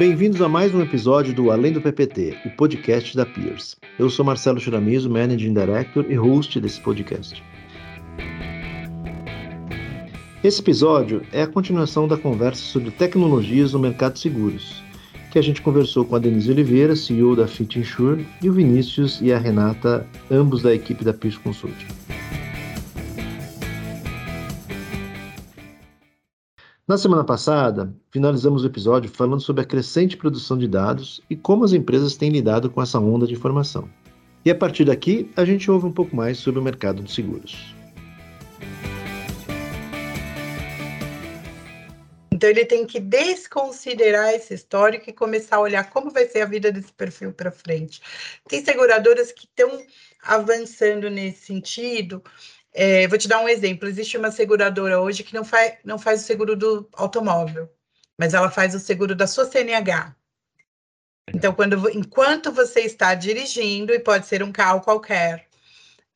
Bem-vindos a mais um episódio do Além do PPT, o podcast da Peers. Eu sou Marcelo Churamizo, Managing Director e host desse podcast. Esse episódio é a continuação da conversa sobre tecnologias no mercado de seguros, que a gente conversou com a Denise Oliveira, CEO da Fit Insure, e o Vinícius e a Renata, ambos da equipe da Peers Consulting. Na semana passada, finalizamos o episódio falando sobre a crescente produção de dados e como as empresas têm lidado com essa onda de informação. E a partir daqui, a gente ouve um pouco mais sobre o mercado de seguros. Então ele tem que desconsiderar esse histórico e começar a olhar como vai ser a vida desse perfil para frente. Tem seguradoras que estão avançando nesse sentido é, vou te dar um exemplo. Existe uma seguradora hoje que não, faz, não faz o seguro do automóvel, mas ela faz o seguro da sua CNH. Então, quando, enquanto você está dirigindo, e pode ser um carro qualquer,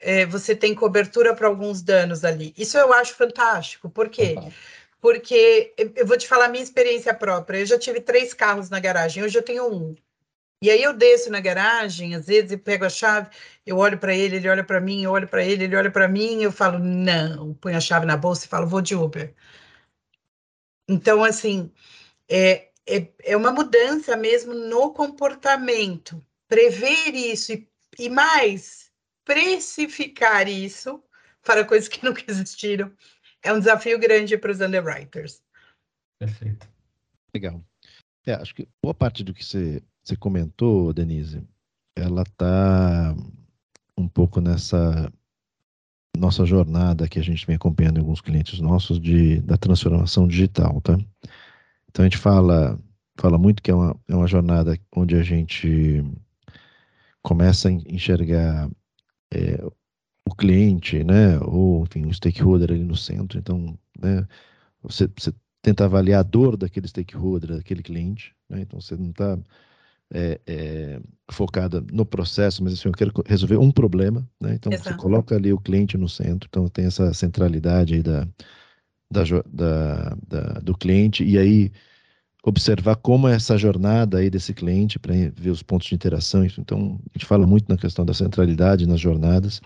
é, você tem cobertura para alguns danos ali. Isso eu acho fantástico. Por quê? Uhum. Porque eu vou te falar a minha experiência própria. Eu já tive três carros na garagem, hoje eu tenho um. E aí eu desço na garagem, às vezes eu pego a chave, eu olho para ele, ele olha para mim, eu olho para ele, ele olha para mim, eu falo, não, ponho a chave na bolsa e falo, vou de Uber. Então, assim, é, é, é uma mudança mesmo no comportamento. Prever isso e, e mais, precificar isso para coisas que nunca existiram é um desafio grande para os underwriters. Perfeito. Legal. É, acho que boa parte do que você você comentou, Denise, ela está um pouco nessa nossa jornada que a gente vem acompanhando em alguns clientes nossos de, da transformação digital, tá? Então a gente fala, fala muito que é uma, é uma jornada onde a gente começa a enxergar é, o cliente, né, ou enfim, o stakeholder ali no centro. Então, né, você, você tenta avaliar a dor daquele stakeholder, daquele cliente, né? Então você não está é, é, focada no processo, mas assim, eu quero resolver um problema, né? Então Exato. você coloca ali o cliente no centro, então tem essa centralidade aí da, da, da, da do cliente e aí observar como é essa jornada aí desse cliente para ver os pontos de interação. Então a gente fala muito na questão da centralidade nas jornadas.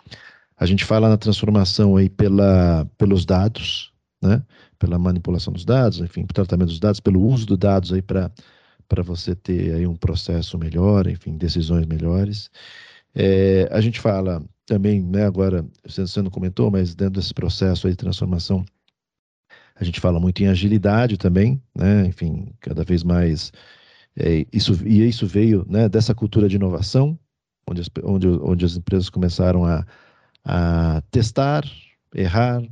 A gente fala na transformação aí pela, pelos dados, né? Pela manipulação dos dados, enfim, tratamento dos dados, pelo uso dos dados aí para para você ter aí um processo melhor, enfim, decisões melhores. É, a gente fala também, né, agora, você não comentou, mas dentro desse processo aí de transformação, a gente fala muito em agilidade também, né, enfim, cada vez mais, é, isso, e isso veio né, dessa cultura de inovação, onde as, onde, onde as empresas começaram a, a testar, errar,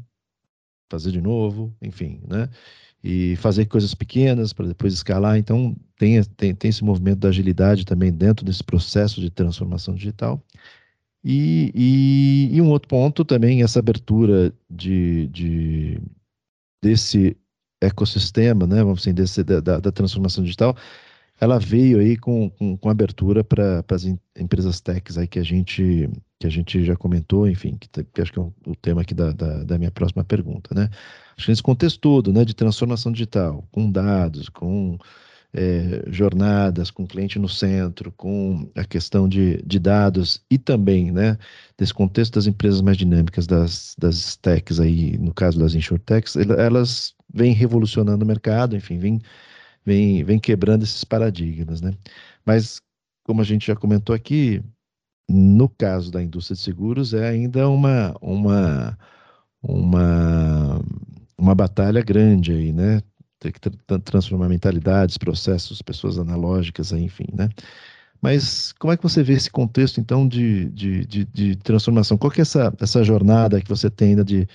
fazer de novo, enfim, né, e fazer coisas pequenas para depois escalar. Então, tem, tem, tem esse movimento da agilidade também dentro desse processo de transformação digital. E, e, e um outro ponto também, essa abertura de, de, desse ecossistema, né, vamos dizer, desse, da, da transformação digital, ela veio aí com, com, com abertura para as empresas techs aí que a gente que a gente já comentou, enfim, que, que acho que é o, o tema aqui da, da, da, minha próxima pergunta, né? Acho que nesse contexto todo, né, de transformação digital, com dados, com é, jornadas, com cliente no centro, com a questão de, de dados e também, né, desse contexto das empresas mais dinâmicas, das, das techs aí, no caso das insurtechs, elas vêm revolucionando o mercado, enfim, vêm vem, vem quebrando esses paradigmas, né? Mas, como a gente já comentou aqui, no caso da indústria de seguros, é ainda uma, uma, uma, uma batalha grande aí, né? Tem que transformar mentalidades, processos, pessoas analógicas, enfim, né? Mas como é que você vê esse contexto, então, de, de, de, de transformação? Qual que é essa, essa jornada que você tem ainda de,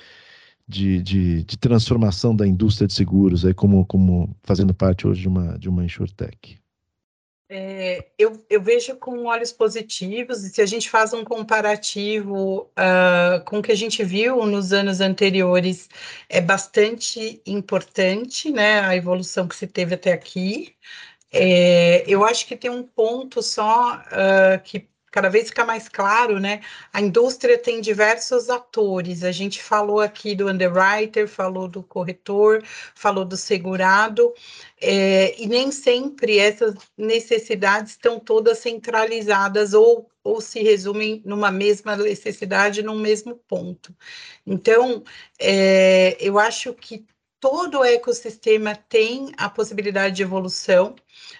de, de, de, transformação da indústria de seguros, aí como, como fazendo parte hoje de uma, de uma insurtech? É, eu, eu, vejo com olhos positivos, e se a gente faz um comparativo uh, com o que a gente viu nos anos anteriores, é bastante importante né, a evolução que se teve até aqui. É, eu acho que tem um ponto só uh, que cada vez fica mais claro, né? A indústria tem diversos atores. A gente falou aqui do underwriter, falou do corretor, falou do segurado, é, e nem sempre essas necessidades estão todas centralizadas ou, ou se resumem numa mesma necessidade, num mesmo ponto. Então, é, eu acho que todo o ecossistema tem a possibilidade de evolução,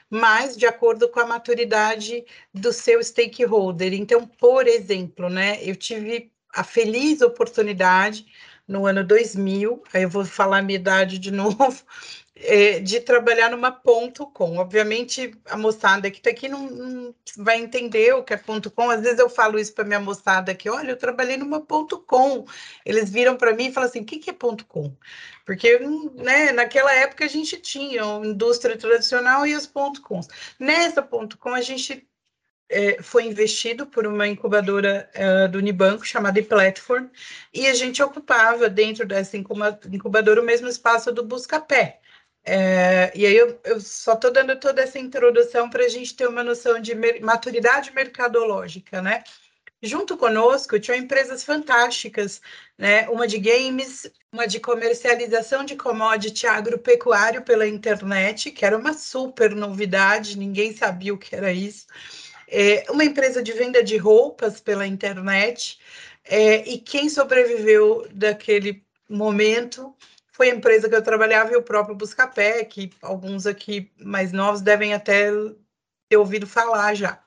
mas de acordo com a maturidade do seu stakeholder. Então, por exemplo, né, eu tive a feliz oportunidade no ano 2000, aí eu vou falar a minha idade de novo, é, de trabalhar numa ponto com. Obviamente, a moçada que está aqui não, não, vai entender o que é ponto com. Às vezes eu falo isso para minha moçada aqui, olha, eu trabalhei numa ponto com. Eles viram para mim e falam assim, o que, que é ponto com? Porque né, naquela época a gente tinha a indústria tradicional e os ponto com. Nessa ponto com, a gente é, foi investido por uma incubadora uh, do Unibanco chamada Platform, e a gente ocupava dentro dessa incubadora o mesmo espaço do Buscapé. É, e aí eu, eu só estou dando toda essa introdução para a gente ter uma noção de maturidade mercadológica, né? Junto conosco tinham empresas fantásticas, né? Uma de games, uma de comercialização de commodity agropecuário pela internet, que era uma super novidade, ninguém sabia o que era isso. É, uma empresa de venda de roupas pela internet, é, e quem sobreviveu daquele momento foi a empresa que eu trabalhava e o próprio Buscapé, que alguns aqui mais novos devem até ter ouvido falar já.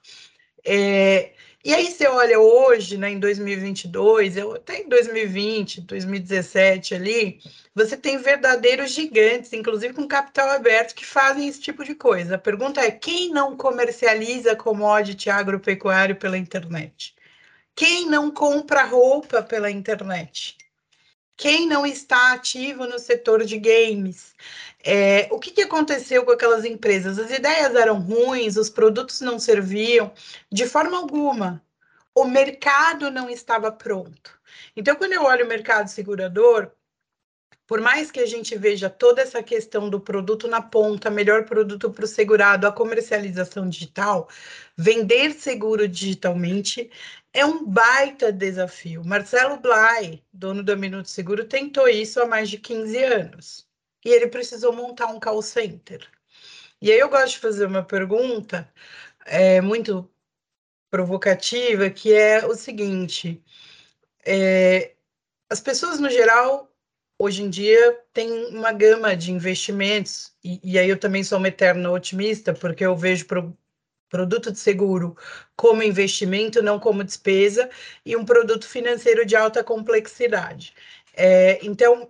É, e aí você olha hoje, né, em 2022, eu, até em 2020, 2017 ali, você tem verdadeiros gigantes, inclusive com capital aberto, que fazem esse tipo de coisa. A pergunta é, quem não comercializa commodity agropecuário pela internet? Quem não compra roupa pela internet? Quem não está ativo no setor de games. É, o que, que aconteceu com aquelas empresas? As ideias eram ruins, os produtos não serviam, de forma alguma. O mercado não estava pronto. Então, quando eu olho o mercado segurador, por mais que a gente veja toda essa questão do produto na ponta, melhor produto para o segurado, a comercialização digital, vender seguro digitalmente é um baita desafio. Marcelo Blay, dono do Minuto Seguro, tentou isso há mais de 15 anos e ele precisou montar um call center. E aí eu gosto de fazer uma pergunta é, muito provocativa, que é o seguinte: é, as pessoas no geral hoje em dia têm uma gama de investimentos, e, e aí eu também sou uma eterna otimista, porque eu vejo pro, produto de seguro como investimento, não como despesa, e um produto financeiro de alta complexidade. É, então,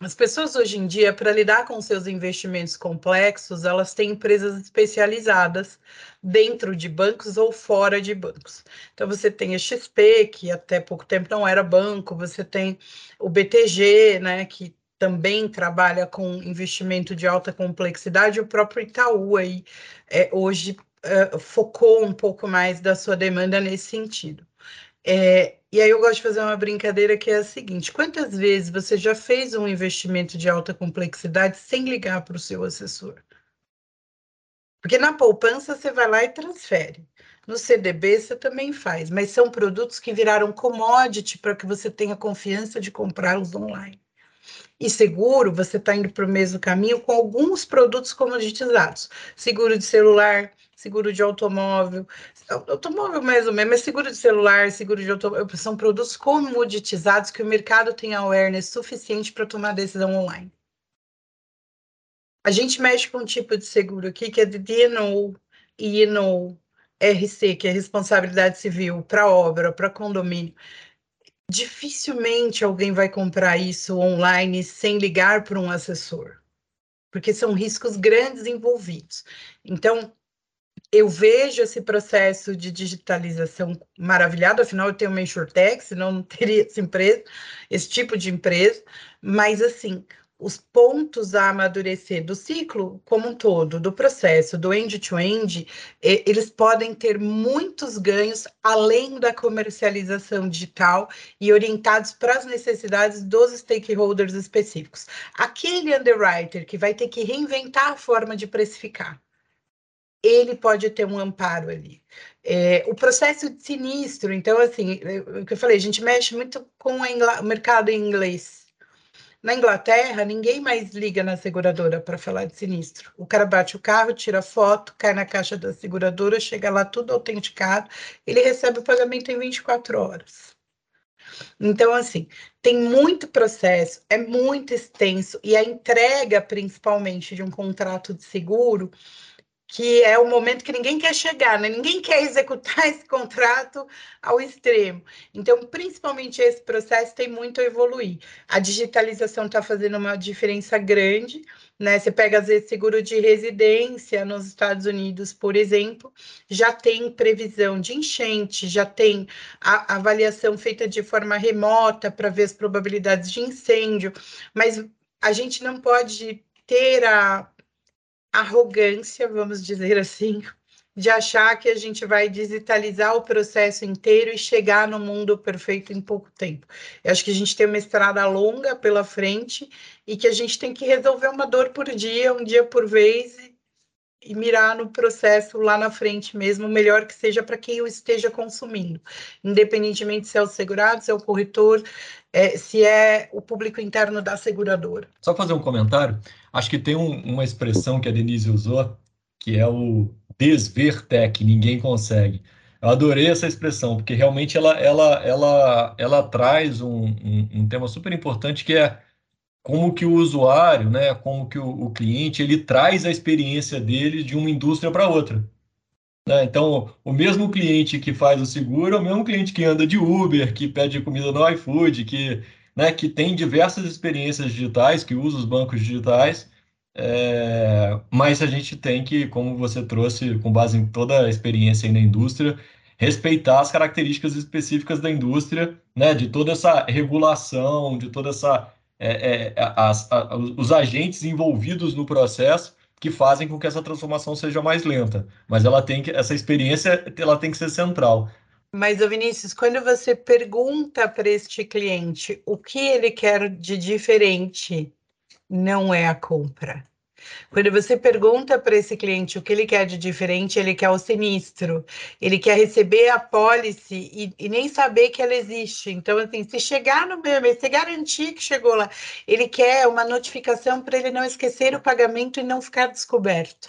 as pessoas hoje em dia, para lidar com seus investimentos complexos, elas têm empresas especializadas dentro de bancos ou fora de bancos. Então, você tem a XP, que até pouco tempo não era banco, você tem o BTG, né, que também trabalha com investimento de alta complexidade, o próprio Itaú aí, é, hoje uh, focou um pouco mais da sua demanda nesse sentido. É, e aí eu gosto de fazer uma brincadeira que é a seguinte: quantas vezes você já fez um investimento de alta complexidade sem ligar para o seu assessor? Porque na poupança você vai lá e transfere. No CDB você também faz, mas são produtos que viraram commodity para que você tenha confiança de comprá-los online. E seguro, você está indo para o mesmo caminho com alguns produtos comoditizados. Seguro de celular, seguro de automóvel, automóvel mais ou menos, mas seguro de celular, seguro de automóvel, são produtos comoditizados que o mercado tem awareness suficiente para tomar decisão online. A gente mexe com um tipo de seguro aqui que é de DNO e INO RC, que é responsabilidade civil para obra, para condomínio. Dificilmente alguém vai comprar isso online sem ligar para um assessor, porque são riscos grandes envolvidos. Então, eu vejo esse processo de digitalização maravilhado, afinal eu tenho uma insurtech, senão não teria essa empresa, esse tipo de empresa, mas assim, os pontos a amadurecer do ciclo como um todo, do processo, do end-to-end, -end, eles podem ter muitos ganhos além da comercialização digital e orientados para as necessidades dos stakeholders específicos. Aquele underwriter que vai ter que reinventar a forma de precificar, ele pode ter um amparo ali. É, o processo de sinistro, então, assim, o que eu falei, a gente mexe muito com o mercado em inglês. Na Inglaterra, ninguém mais liga na seguradora para falar de sinistro. O cara bate o carro, tira foto, cai na caixa da seguradora, chega lá tudo autenticado, ele recebe o pagamento em 24 horas. Então, assim, tem muito processo, é muito extenso, e a entrega, principalmente, de um contrato de seguro que é o momento que ninguém quer chegar, né? Ninguém quer executar esse contrato ao extremo. Então, principalmente esse processo tem muito a evoluir. A digitalização está fazendo uma diferença grande, né? Você pega às vezes seguro de residência nos Estados Unidos, por exemplo, já tem previsão de enchente, já tem a avaliação feita de forma remota para ver as probabilidades de incêndio, mas a gente não pode ter a arrogância, vamos dizer assim, de achar que a gente vai digitalizar o processo inteiro e chegar no mundo perfeito em pouco tempo. Eu acho que a gente tem uma estrada longa pela frente e que a gente tem que resolver uma dor por dia, um dia por vez e, mirar no processo lá na frente mesmo, melhor que seja para quem o esteja consumindo, independentemente se é o segurado, se é o corretor, é, se é o público interno da seguradora. Só fazer um comentário. Acho que tem um, uma expressão que a Denise usou, que é o desver tech, ninguém consegue. Eu adorei essa expressão, porque realmente ela, ela, ela, ela traz um, um, um tema super importante que é como que o usuário, né, como que o, o cliente, ele traz a experiência dele de uma indústria para outra. Né? Então, o mesmo cliente que faz o seguro é o mesmo cliente que anda de Uber, que pede comida no iFood, que, né, que tem diversas experiências digitais, que usa os bancos digitais, é, mas a gente tem que, como você trouxe, com base em toda a experiência na indústria, respeitar as características específicas da indústria, né, de toda essa regulação, de toda essa é, é, as, a, os agentes envolvidos no processo que fazem com que essa transformação seja mais lenta. Mas ela tem que, essa experiência ela tem que ser central. Mas, Vinícius, quando você pergunta para este cliente o que ele quer de diferente, não é a compra. Quando você pergunta para esse cliente o que ele quer de diferente, ele quer o sinistro, ele quer receber a pólice e, e nem saber que ela existe. Então, assim, se chegar no e se garantir que chegou lá, ele quer uma notificação para ele não esquecer o pagamento e não ficar descoberto.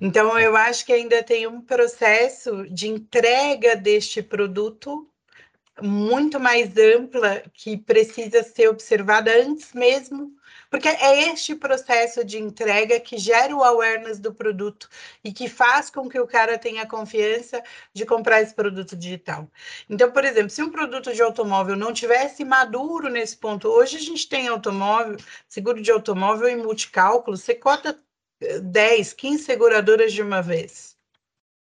Então, eu acho que ainda tem um processo de entrega deste produto muito mais ampla que precisa ser observada antes mesmo porque é este processo de entrega que gera o awareness do produto e que faz com que o cara tenha confiança de comprar esse produto digital. Então, por exemplo, se um produto de automóvel não tivesse maduro nesse ponto, hoje a gente tem automóvel, seguro de automóvel e multicálculo, você cota 10, eh, 15 seguradoras de uma vez.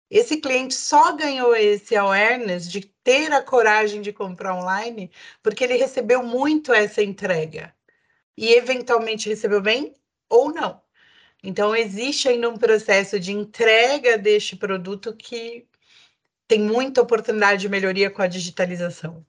Esse cliente só ganhou esse awareness de ter a coragem de comprar online porque ele recebeu muito essa entrega e eventualmente recebeu bem ou não. Então, existe ainda um processo de entrega deste produto que tem muita oportunidade de melhoria com a digitalização.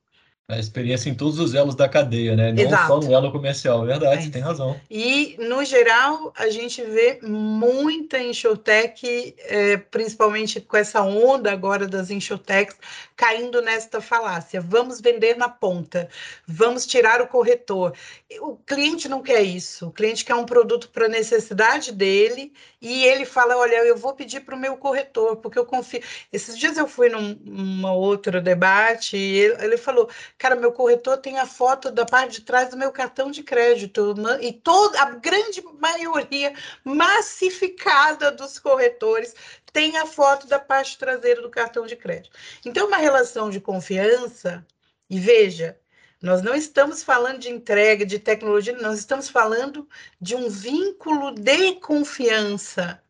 A experiência em todos os elos da cadeia, né? Não Exato. só no elo comercial, é verdade, é você tem razão. E, no geral, a gente vê muita enxotec, é, principalmente com essa onda agora das enxotecs, caindo nesta falácia. Vamos vender na ponta, vamos tirar o corretor. O cliente não quer isso, o cliente quer um produto para a necessidade dele e ele fala: olha, eu vou pedir para o meu corretor, porque eu confio. Esses dias eu fui num, num outro debate e ele, ele falou Cara, meu corretor tem a foto da parte de trás do meu cartão de crédito e toda a grande maioria massificada dos corretores tem a foto da parte traseira do cartão de crédito. Então, uma relação de confiança, e veja, nós não estamos falando de entrega, de tecnologia, nós estamos falando de um vínculo de confiança.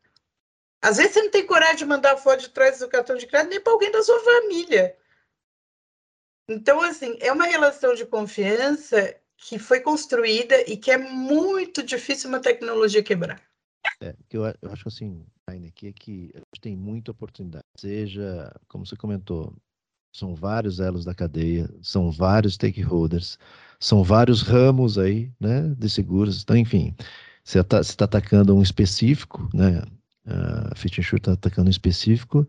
Às vezes você não tem coragem de mandar a foto de trás do cartão de crédito nem para alguém da sua família. Então, assim, é uma relação de confiança que foi construída e que é muito difícil uma tecnologia quebrar. É, que eu, eu acho assim, aqui é que a gente tem muita oportunidade. Seja, como você comentou, são vários elos da cadeia, são vários stakeholders, são vários ramos aí, né, de seguros. Então, enfim, você está tá atacando um específico, né, A Fit Insure está atacando em específico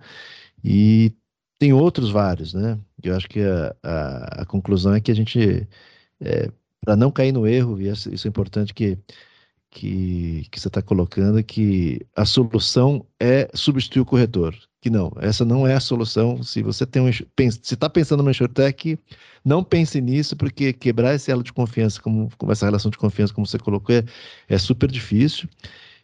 e tem outros vários, né? Eu acho que a, a, a conclusão é que a gente, é, para não cair no erro, e isso é importante que que, que você está colocando, que a solução é substituir o corretor. Que não, essa não é a solução. Se você tem um, se está pensando no InsurTech, não pense nisso, porque quebrar esse elo de confiança, como, como essa relação de confiança, como você colocou, é, é super difícil.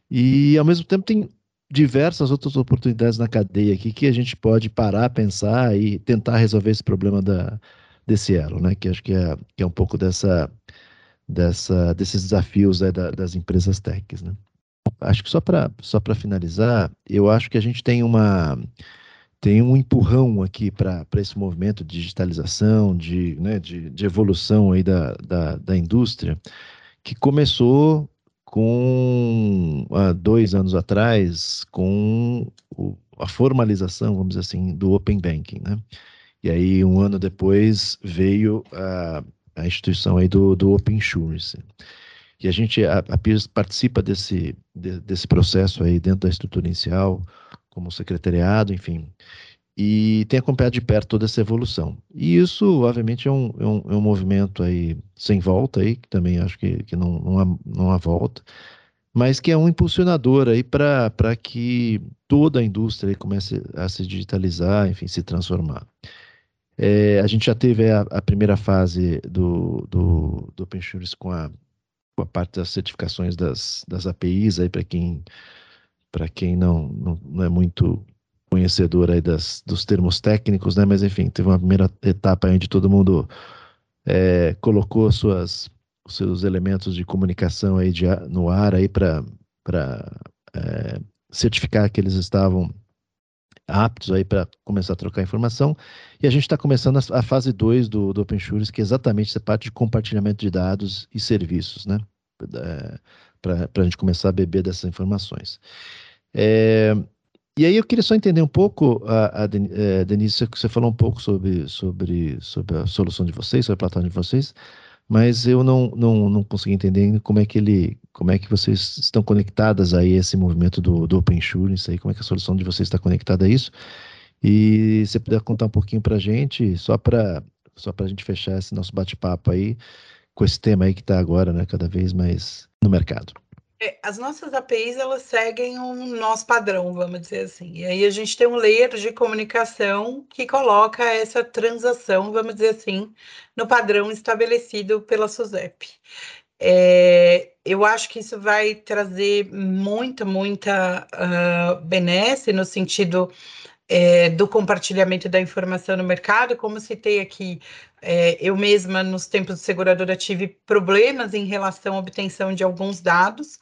E ao mesmo tempo tem diversas outras oportunidades na cadeia aqui que a gente pode parar, pensar e tentar resolver esse problema da, desse elo, né? Que acho que é, que é um pouco dessa, dessa, desses desafios né, da, das empresas techs, né? Acho que só para só para finalizar, eu acho que a gente tem uma tem um empurrão aqui para esse movimento de digitalização, de, né, de, de evolução aí da, da, da indústria, que começou com há dois anos atrás com o, a formalização, vamos dizer assim, do Open Banking, né? E aí um ano depois veio a, a instituição aí do, do Open Insurance. E a gente, a, a PIRS participa desse, de, desse processo aí dentro da estrutura inicial, como secretariado, enfim, e tem acompanhado de perto toda essa evolução. E isso, obviamente, é um, é um, é um movimento aí sem volta aí, que também acho que, que não, não, há, não há volta, mas que é um impulsionador aí para que toda a indústria comece a se digitalizar, enfim, se transformar. É, a gente já teve a, a primeira fase do, do, do OpenShirt com a, com a parte das certificações das, das APIs aí para quem para quem não, não, não, é muito conhecedor aí das, dos termos técnicos, né? Mas enfim, teve uma primeira etapa onde todo mundo é, colocou suas, seus elementos de comunicação aí de, no ar aí para é, certificar que eles estavam aptos aí para começar a trocar informação. E a gente está começando a, a, fase 2 do, do OpenSures, que é exatamente essa parte de compartilhamento de dados e serviços, né? É, para a gente começar a beber dessas informações. É, e aí eu queria só entender um pouco, a, a é, Denise, você falou um pouco sobre, sobre, sobre a solução de vocês, sobre a plataforma de vocês, mas eu não, não, não consegui entender como é que ele, como é que vocês estão conectadas aí a esse movimento do, do Open Insurance, aí, como é que a solução de vocês está conectada a isso. E se puder contar um pouquinho para a gente, só para só a gente fechar esse nosso bate-papo aí, com esse tema aí que está agora, né, cada vez mais no mercado. É, as nossas APIs elas seguem um nosso padrão, vamos dizer assim. E aí a gente tem um layer de comunicação que coloca essa transação, vamos dizer assim, no padrão estabelecido pela SUSEP. É, eu acho que isso vai trazer muita, muita uh, benesse no sentido é, do compartilhamento da informação no mercado, como citei aqui, é, eu mesma, nos tempos de seguradora, tive problemas em relação à obtenção de alguns dados.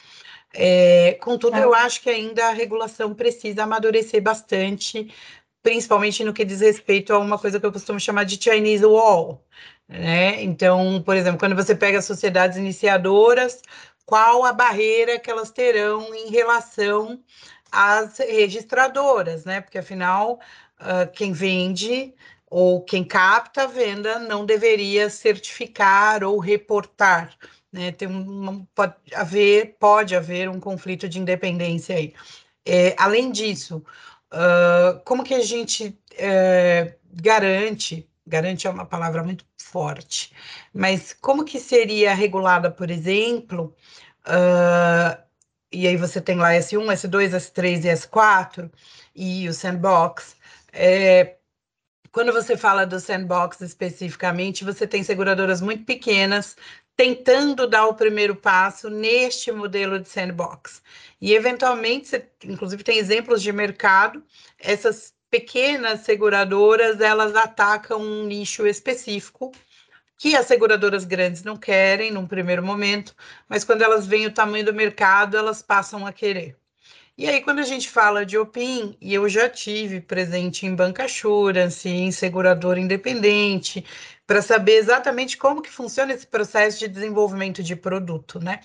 É, contudo, é. eu acho que ainda a regulação precisa amadurecer bastante, principalmente no que diz respeito a uma coisa que eu costumo chamar de Chinese Wall. Né? Então, por exemplo, quando você pega sociedades iniciadoras, qual a barreira que elas terão em relação as registradoras, né? Porque afinal, uh, quem vende ou quem capta a venda não deveria certificar ou reportar. Né? Tem um, pode haver pode haver um conflito de independência aí. É, além disso, uh, como que a gente garante garante é uma palavra muito forte, mas como que seria regulada, por exemplo, uh, e aí você tem lá S1, S2, S3 e S4, e o sandbox. É, quando você fala do sandbox especificamente, você tem seguradoras muito pequenas tentando dar o primeiro passo neste modelo de sandbox. E, eventualmente, você, inclusive, tem exemplos de mercado, essas pequenas seguradoras, elas atacam um nicho específico, que as seguradoras grandes não querem num primeiro momento, mas quando elas veem o tamanho do mercado, elas passam a querer. E aí, quando a gente fala de OPIN, e eu já tive presente em banca assurance, em seguradora independente, para saber exatamente como que funciona esse processo de desenvolvimento de produto, né?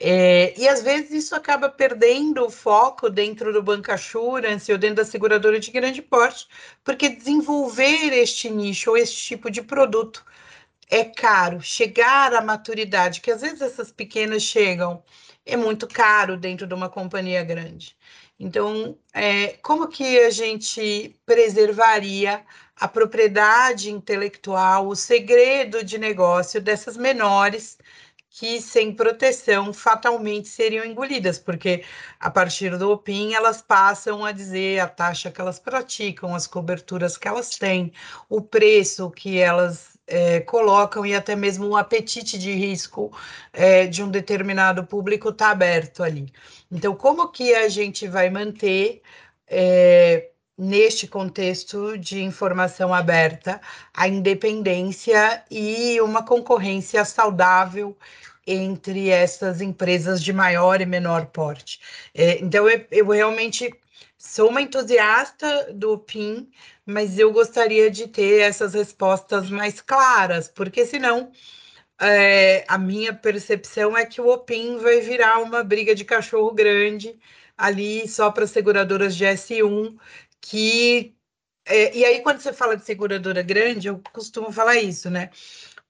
É, e às vezes isso acaba perdendo o foco dentro do banca assurance ou dentro da seguradora de grande porte, porque desenvolver este nicho ou este tipo de produto é caro. Chegar à maturidade, que às vezes essas pequenas chegam, é muito caro dentro de uma companhia grande. Então, é, como que a gente preservaria a propriedade intelectual, o segredo de negócio dessas menores que, sem proteção, fatalmente seriam engolidas, porque a partir do OPIM elas passam a dizer a taxa que elas praticam, as coberturas que elas têm, o preço que elas é, colocam e até mesmo o apetite de risco é, de um determinado público está aberto ali. Então, como que a gente vai manter é, neste contexto de informação aberta, a independência e uma concorrência saudável entre essas empresas de maior e menor porte. É, então, eu, eu, realmente sou uma entusiasta do PIN, mas eu gostaria de ter essas respostas mais claras, porque senão é, a minha percepção é que o OPIN vai virar uma briga de cachorro grande ali só para seguradoras de S1 que. É, e aí, quando você fala de seguradora grande, eu costumo falar isso, né?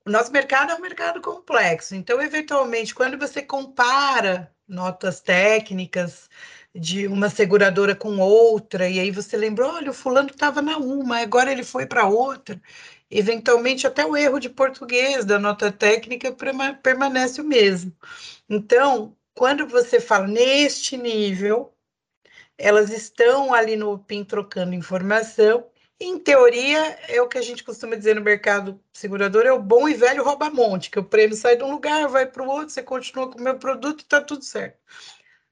O nosso mercado é um mercado complexo, então, eventualmente, quando você compara notas técnicas de uma seguradora com outra, e aí você lembrou, olha, o fulano estava na uma, agora ele foi para outra. Eventualmente, até o erro de português da nota técnica permanece o mesmo. Então, quando você fala neste nível, elas estão ali no PIN trocando informação. Em teoria, é o que a gente costuma dizer no mercado segurador, é o bom e velho rouba-monte, que o prêmio sai de um lugar, vai para o outro, você continua com o meu produto e está tudo certo.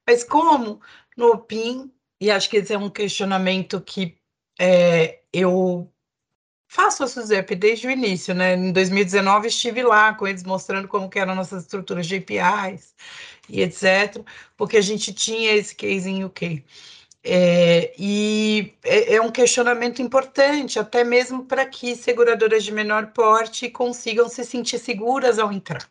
Mas como no PIN, e acho que esse é um questionamento que é, eu faço a SUSEP desde o início, né? Em 2019 estive lá com eles mostrando como que eram nossas estruturas de APIs e etc, porque a gente tinha esse case em UK. É, e é, é, um questionamento importante, até mesmo para que seguradoras de menor porte consigam se sentir seguras ao entrar.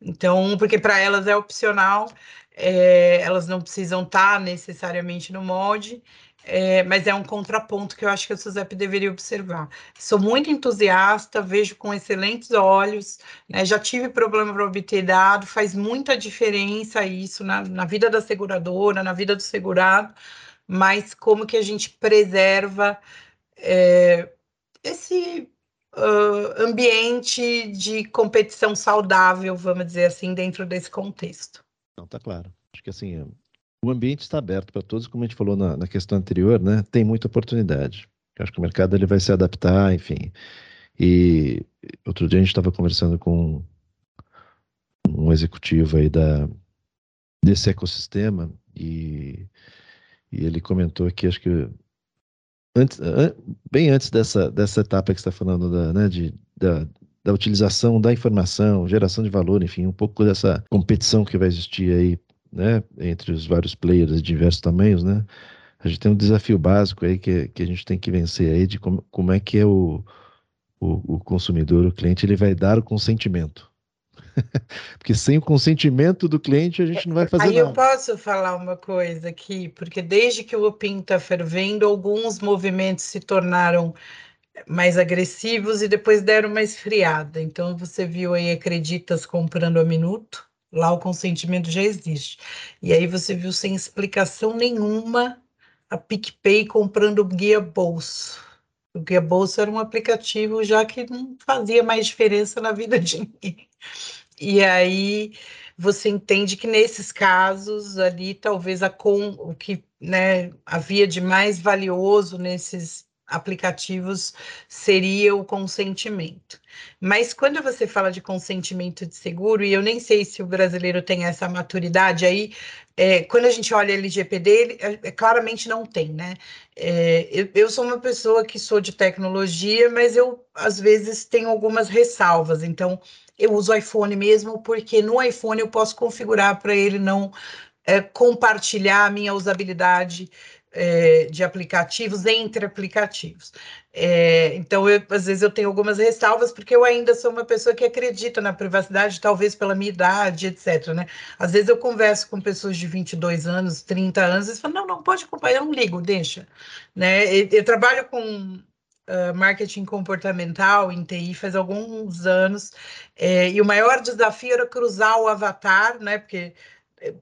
Então, porque para elas é opcional, é, elas não precisam estar tá necessariamente no molde, é, mas é um contraponto que eu acho que a SUSEP deveria observar. Sou muito entusiasta, vejo com excelentes olhos, né, já tive problema para obter dado, faz muita diferença isso na, na vida da seguradora, na vida do segurado, mas como que a gente preserva é, esse uh, ambiente de competição saudável, vamos dizer assim, dentro desse contexto. Não, tá claro. Acho que assim, o ambiente está aberto para todos, como a gente falou na, na, questão anterior, né? Tem muita oportunidade. Eu acho que o mercado ele vai se adaptar, enfim. E outro dia a gente estava conversando com um executivo aí da, desse ecossistema e, e ele comentou que acho que antes, bem antes dessa, dessa etapa que está falando da, né, de, da, da utilização da informação, geração de valor, enfim, um pouco dessa competição que vai existir aí né, entre os vários players de diversos tamanhos, né, a gente tem um desafio básico aí que, que a gente tem que vencer aí de como, como é que é o, o, o consumidor, o cliente, ele vai dar o consentimento. porque sem o consentimento do cliente a gente não vai fazer Aí nada. eu posso falar uma coisa aqui, porque desde que o OPIM está fervendo, alguns movimentos se tornaram mais agressivos e depois deram uma esfriada. Então você viu aí Acreditas comprando a minuto, Lá o consentimento já existe. E aí você viu sem explicação nenhuma a PicPay comprando o Guia Bolso. O Guia Bolso era um aplicativo já que não fazia mais diferença na vida de ninguém. E aí você entende que nesses casos ali talvez a com o que né, havia de mais valioso nesses aplicativos seria o consentimento. Mas quando você fala de consentimento de seguro, e eu nem sei se o brasileiro tem essa maturidade, aí é, quando a gente olha LGPD, ele, é, é, claramente não tem, né? É, eu, eu, sou uma pessoa que sou de tecnologia, mas eu às vezes tenho algumas ressalvas. Então, eu uso iPhone mesmo, porque no iPhone eu posso configurar para ele não é, compartilhar a minha usabilidade é, de aplicativos entre aplicativos. É, então, eu, às vezes eu tenho algumas ressalvas, porque eu ainda sou uma pessoa que acredita na privacidade, talvez pela minha idade, etc. Né? Às vezes eu converso com pessoas de 22 anos, 30 anos, e falam, não, não, pode acompanhar, não ligo, deixa. Né? Eu, eu trabalho com uh, marketing comportamental em TI faz alguns anos, é, e o maior desafio era cruzar o avatar, né? porque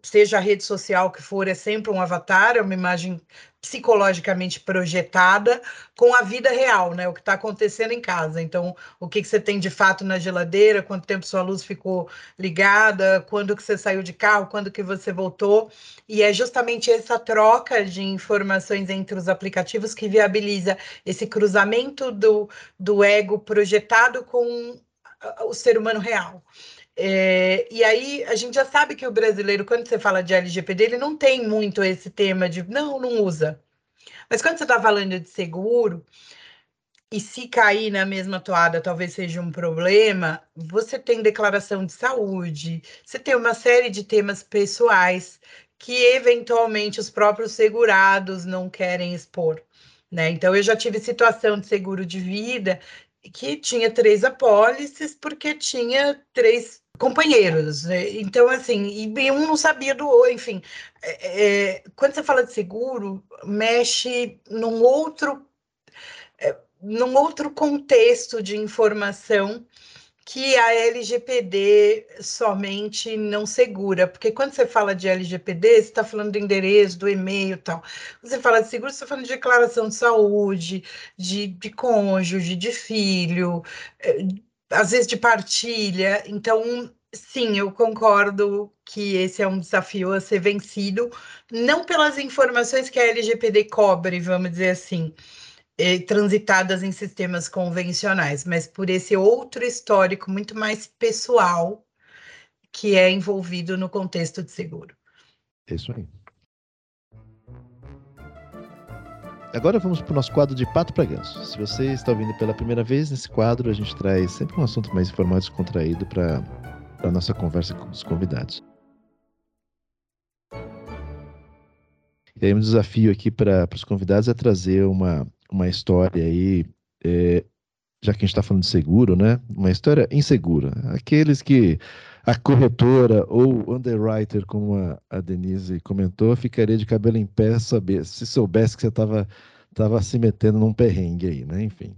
seja a rede social que for, é sempre um avatar, é uma imagem psicologicamente projetada com a vida real, né? O que está acontecendo em casa. Então, o que, que você tem de fato na geladeira, quanto tempo sua luz ficou ligada, quando que você saiu de carro, quando que você voltou. E é justamente essa troca de informações entre os aplicativos que viabiliza esse cruzamento do, do ego projetado com o ser humano real. É, e aí a gente já sabe que o brasileiro, quando você fala de LGPD, ele não tem muito esse tema de não, não usa. Mas quando você está falando de seguro, e se cair na mesma toada talvez seja um problema, você tem declaração de saúde, você tem uma série de temas pessoais que eventualmente os próprios segurados não querem expor. Né? Então, eu já tive situação de seguro de vida que tinha três apólices porque tinha três companheiros. Né? Então, assim, e um não sabia do enfim. É, é, quando você fala de seguro, mexe num outro, é, num outro contexto de informação que a LGPD somente não segura, porque quando você fala de LGPD, você está falando do endereço, do e-mail e tal. Você fala de seguro, você está falando de declaração de saúde, de, de cônjuge, de filho, é, às vezes de partilha. Então, sim, eu concordo que esse é um desafio a ser vencido, não pelas informações que a LGPD cobre, vamos dizer assim, eh, transitadas em sistemas convencionais, mas por esse outro histórico muito mais pessoal que é envolvido no contexto de seguro. É isso aí. Agora vamos para o nosso quadro de Pato para Ganso. Se você está ouvindo pela primeira vez, nesse quadro a gente traz sempre um assunto mais informal e descontraído para a nossa conversa com os convidados. E aí um desafio aqui para os convidados é trazer uma, uma história aí, é, já que a gente está falando de seguro, né? Uma história insegura. Aqueles que a corretora ou underwriter, como a, a Denise comentou, ficaria de cabelo em pé saber, se soubesse que você estava tava se metendo num perrengue aí, né? Enfim.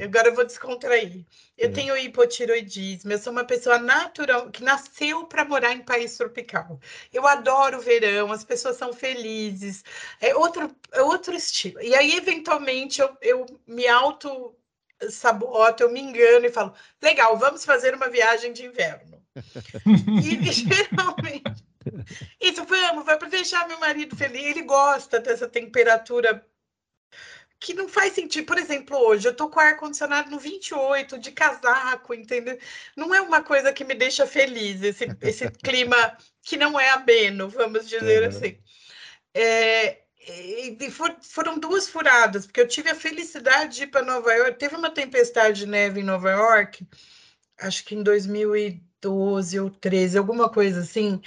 Agora eu vou descontrair. Eu é. tenho hipotiroidismo, eu sou uma pessoa natural que nasceu para morar em país tropical. Eu adoro o verão, as pessoas são felizes. É outro, é outro estilo. E aí, eventualmente, eu, eu me auto saboto, eu me engano e falo: legal, vamos fazer uma viagem de inverno. e geralmente. Isso, vamos, vai para deixar meu marido feliz. Ele gosta dessa temperatura que não faz sentido. Por exemplo, hoje eu tô com ar-condicionado no 28, de casaco, entendeu? Não é uma coisa que me deixa feliz, esse, esse clima que não é ameno, vamos dizer uhum. assim. É, e for, foram duas furadas, porque eu tive a felicidade de ir para Nova York. Teve uma tempestade de neve em Nova York, acho que em 2012 ou 13, alguma coisa assim,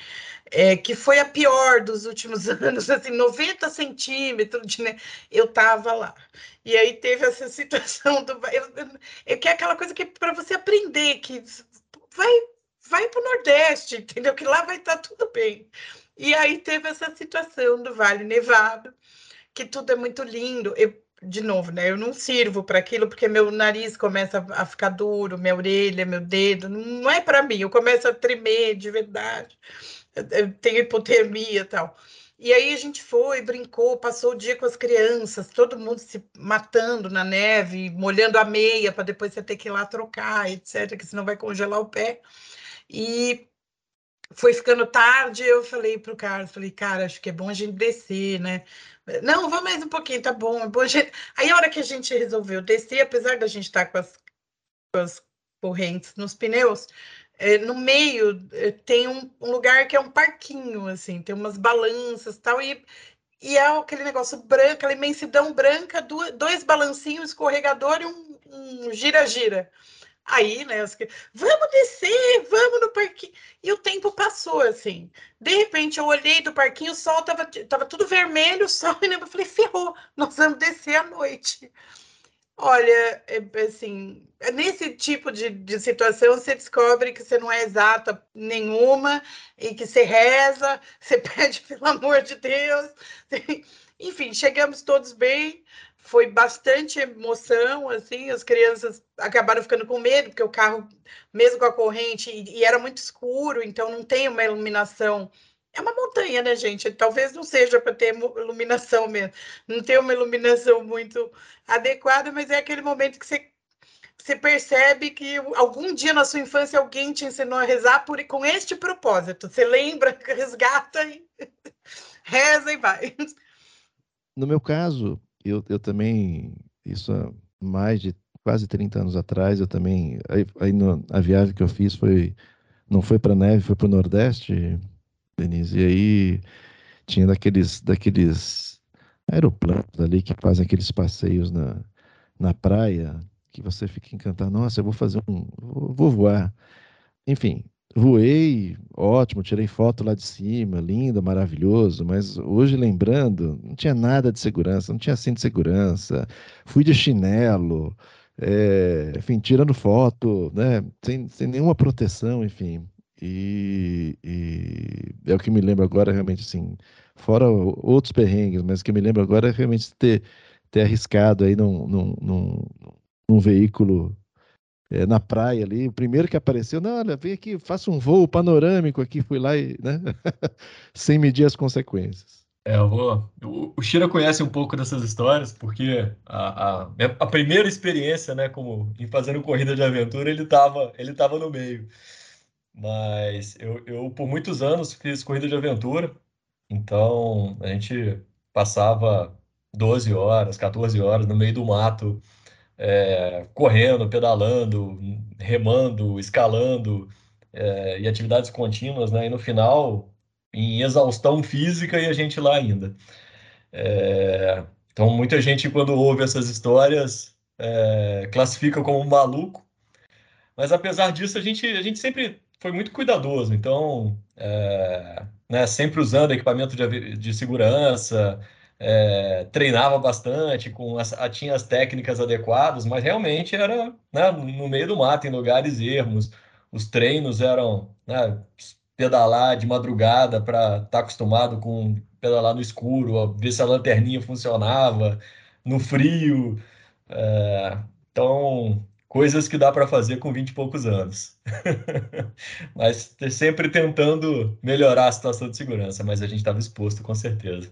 é, que foi a pior dos últimos anos, assim, 90 centímetros de neve. Eu estava lá. E aí teve essa situação do. Eu, eu, que é aquela coisa que para você aprender, que vai, vai para o Nordeste, entendeu? Que lá vai estar tá tudo bem. E aí teve essa situação do Vale Nevado, que tudo é muito lindo. Eu, de novo, né? Eu não sirvo para aquilo porque meu nariz começa a ficar duro, minha orelha, meu dedo, não é para mim. Eu começo a tremer de verdade. Eu tenho hipotermia e tal. E aí a gente foi, brincou, passou o dia com as crianças, todo mundo se matando na neve, molhando a meia para depois você ter que ir lá trocar, etc, que senão vai congelar o pé. E foi ficando tarde, eu falei para o Carlos, falei, cara, acho que é bom a gente descer, né? Não, vamos mais um pouquinho, tá bom, é bom a gente... Aí a hora que a gente resolveu descer, apesar da gente estar tá com as, com as correntes nos pneus, é, no meio é, tem um, um, lugar que é um parquinho, assim, tem umas balanças tal, e, e é aquele negócio branco, aquela imensidão branca, dois balancinhos, escorregador e um gira-gira. Um Aí, né, vamos descer, vamos no assim. De repente, eu olhei do parquinho, o sol tava, tava tudo vermelho, o sol, e eu falei, ferrou, nós vamos descer à noite. Olha, é, assim, nesse tipo de, de situação, você descobre que você não é exata nenhuma e que você reza, você pede pelo amor de Deus. Enfim, chegamos todos bem, foi bastante emoção, assim, as crianças acabaram ficando com medo, porque o carro, mesmo com a corrente, e, e era muito escuro, então não tem uma iluminação. É uma montanha, né, gente? Talvez não seja para ter iluminação mesmo. Não tem uma iluminação muito adequada, mas é aquele momento que você, você percebe que algum dia na sua infância alguém te ensinou a rezar por, com este propósito. Você lembra, resgata e reza e vai. No meu caso, eu, eu também, isso há mais de quase 30 anos atrás, eu também, aí, aí no, a viagem que eu fiz foi, não foi para neve, foi para o Nordeste, Denise, e aí tinha daqueles, daqueles aeroplanos ali que fazem aqueles passeios na, na praia, que você fica encantado, nossa, eu vou fazer um, vou voar. Enfim, Voei, ótimo, tirei foto lá de cima, lindo, maravilhoso, mas hoje lembrando, não tinha nada de segurança, não tinha cinto de segurança, fui de chinelo, é, enfim, tirando foto, né, sem, sem nenhuma proteção, enfim. E, e, é o que me lembro agora, realmente, assim, fora outros perrengues, mas o que me lembro agora é realmente ter, ter arriscado aí num, num, num, num veículo é, na praia ali, o primeiro que apareceu, não, olha, vem aqui, faça um voo panorâmico aqui, fui lá e, né, sem medir as consequências. É, eu vou. O Shira conhece um pouco dessas histórias, porque a, a, a primeira experiência, né, como em fazendo corrida de aventura, ele estava ele tava no meio. Mas eu, eu, por muitos anos, fiz corrida de aventura, então a gente passava 12 horas, 14 horas no meio do mato, é, correndo, pedalando, remando, escalando é, e atividades contínuas, né? E no final, em exaustão física e a gente lá ainda. É, então, muita gente, quando ouve essas histórias, classifica como um maluco, mas apesar disso, a gente, a gente sempre foi muito cuidadoso. Então, né, sempre usando equipamento de, de segurança, é, treinava bastante, com as, tinha as técnicas adequadas, mas realmente era né, no meio do mato, em lugares ermos. Os treinos eram né, pedalar de madrugada para estar tá acostumado com pedalar no escuro, ver se a lanterninha funcionava, no frio. É, então, coisas que dá para fazer com 20 e poucos anos. mas sempre tentando melhorar a situação de segurança, mas a gente estava exposto com certeza.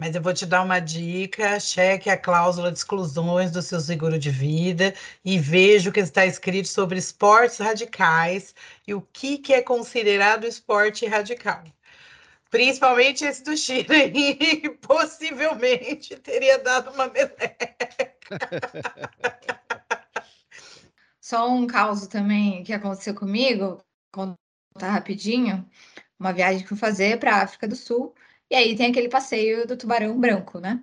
Mas eu vou te dar uma dica: cheque a cláusula de exclusões do seu seguro de vida e veja o que está escrito sobre esportes radicais e o que, que é considerado esporte radical. Principalmente esse do Chile, possivelmente teria dado uma meleca. Só um caso também que aconteceu comigo, contar rapidinho, uma viagem que fui fazer para a África do Sul e aí tem aquele passeio do tubarão branco, né?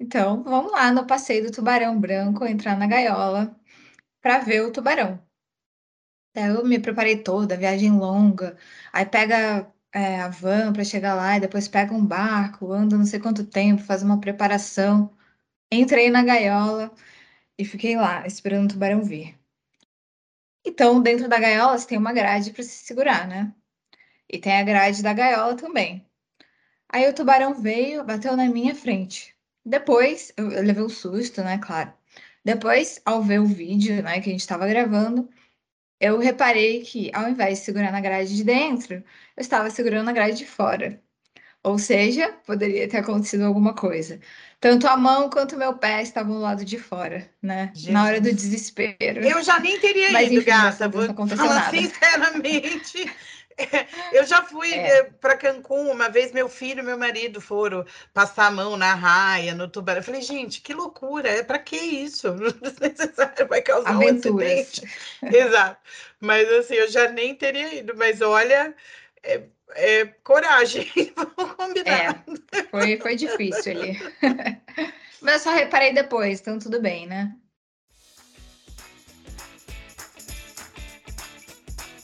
Então, vamos lá no passeio do tubarão branco, entrar na gaiola para ver o tubarão. Eu me preparei toda, viagem longa, aí pega é, a van para chegar lá e depois pega um barco, anda não sei quanto tempo, faz uma preparação. Entrei na gaiola e fiquei lá esperando o tubarão vir. Então, dentro da gaiola você tem uma grade para se segurar, né? E tem a grade da gaiola também. Aí o tubarão veio, bateu na minha frente. Depois, eu, eu levei um susto, né? Claro. Depois, ao ver o vídeo, né, que a gente estava gravando, eu reparei que, ao invés de segurar na grade de dentro, eu estava segurando na grade de fora. Ou seja, poderia ter acontecido alguma coisa. Tanto a mão quanto o meu pé estavam do lado de fora, né? Jesus. Na hora do desespero. Eu já nem teria Mas, ido, enfim, gata. Vou falar sinceramente. Eu já fui é. Eh, para Cancún uma vez, meu filho e meu marido foram passar a mão na raia, no tubarão. Eu falei, gente, que loucura, é para que isso? Desnecessário, vai causar Aventuras. um acidente. Exato. Mas assim, eu já nem teria ido, mas olha, é, é coragem, vamos combinar. É, foi, foi difícil ali. mas eu só reparei depois, então tudo bem, né?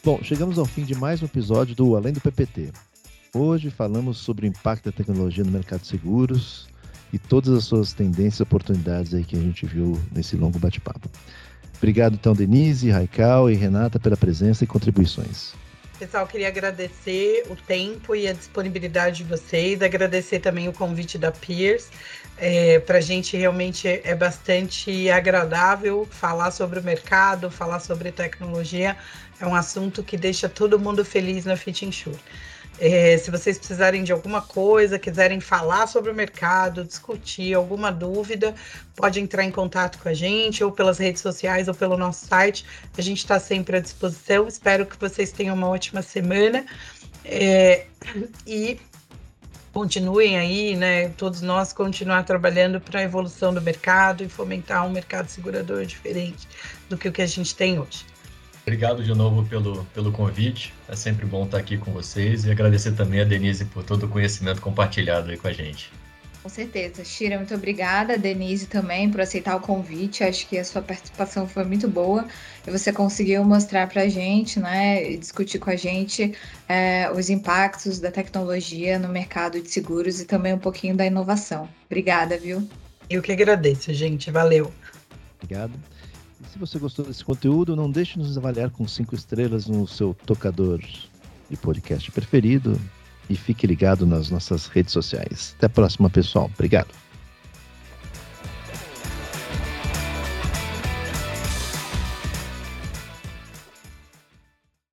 Bom, chegamos ao fim de mais um episódio do Além do PPT. Hoje falamos sobre o impacto da tecnologia no mercado de seguros e todas as suas tendências e oportunidades aí que a gente viu nesse longo bate-papo. Obrigado então, Denise, Raikal e Renata pela presença e contribuições. Pessoal, queria agradecer o tempo e a disponibilidade de vocês, agradecer também o convite da Pierce. É, Para a gente realmente é bastante agradável falar sobre o mercado, falar sobre tecnologia. É um assunto que deixa todo mundo feliz na Fit Insure. É, se vocês precisarem de alguma coisa, quiserem falar sobre o mercado, discutir alguma dúvida, pode entrar em contato com a gente, ou pelas redes sociais, ou pelo nosso site. A gente está sempre à disposição. Espero que vocês tenham uma ótima semana. É, e continuem aí, né? Todos nós continuar trabalhando para a evolução do mercado e fomentar um mercado segurador diferente do que o que a gente tem hoje. Obrigado de novo pelo, pelo convite. É sempre bom estar aqui com vocês e agradecer também a Denise por todo o conhecimento compartilhado aí com a gente. Com certeza. Shira, muito obrigada. Denise também por aceitar o convite. Acho que a sua participação foi muito boa e você conseguiu mostrar para a gente, né, e discutir com a gente é, os impactos da tecnologia no mercado de seguros e também um pouquinho da inovação. Obrigada, viu? Eu que agradeço, gente. Valeu. Obrigado. Se você gostou desse conteúdo, não deixe de nos avaliar com cinco estrelas no seu tocador de podcast preferido e fique ligado nas nossas redes sociais. Até a próxima, pessoal. Obrigado.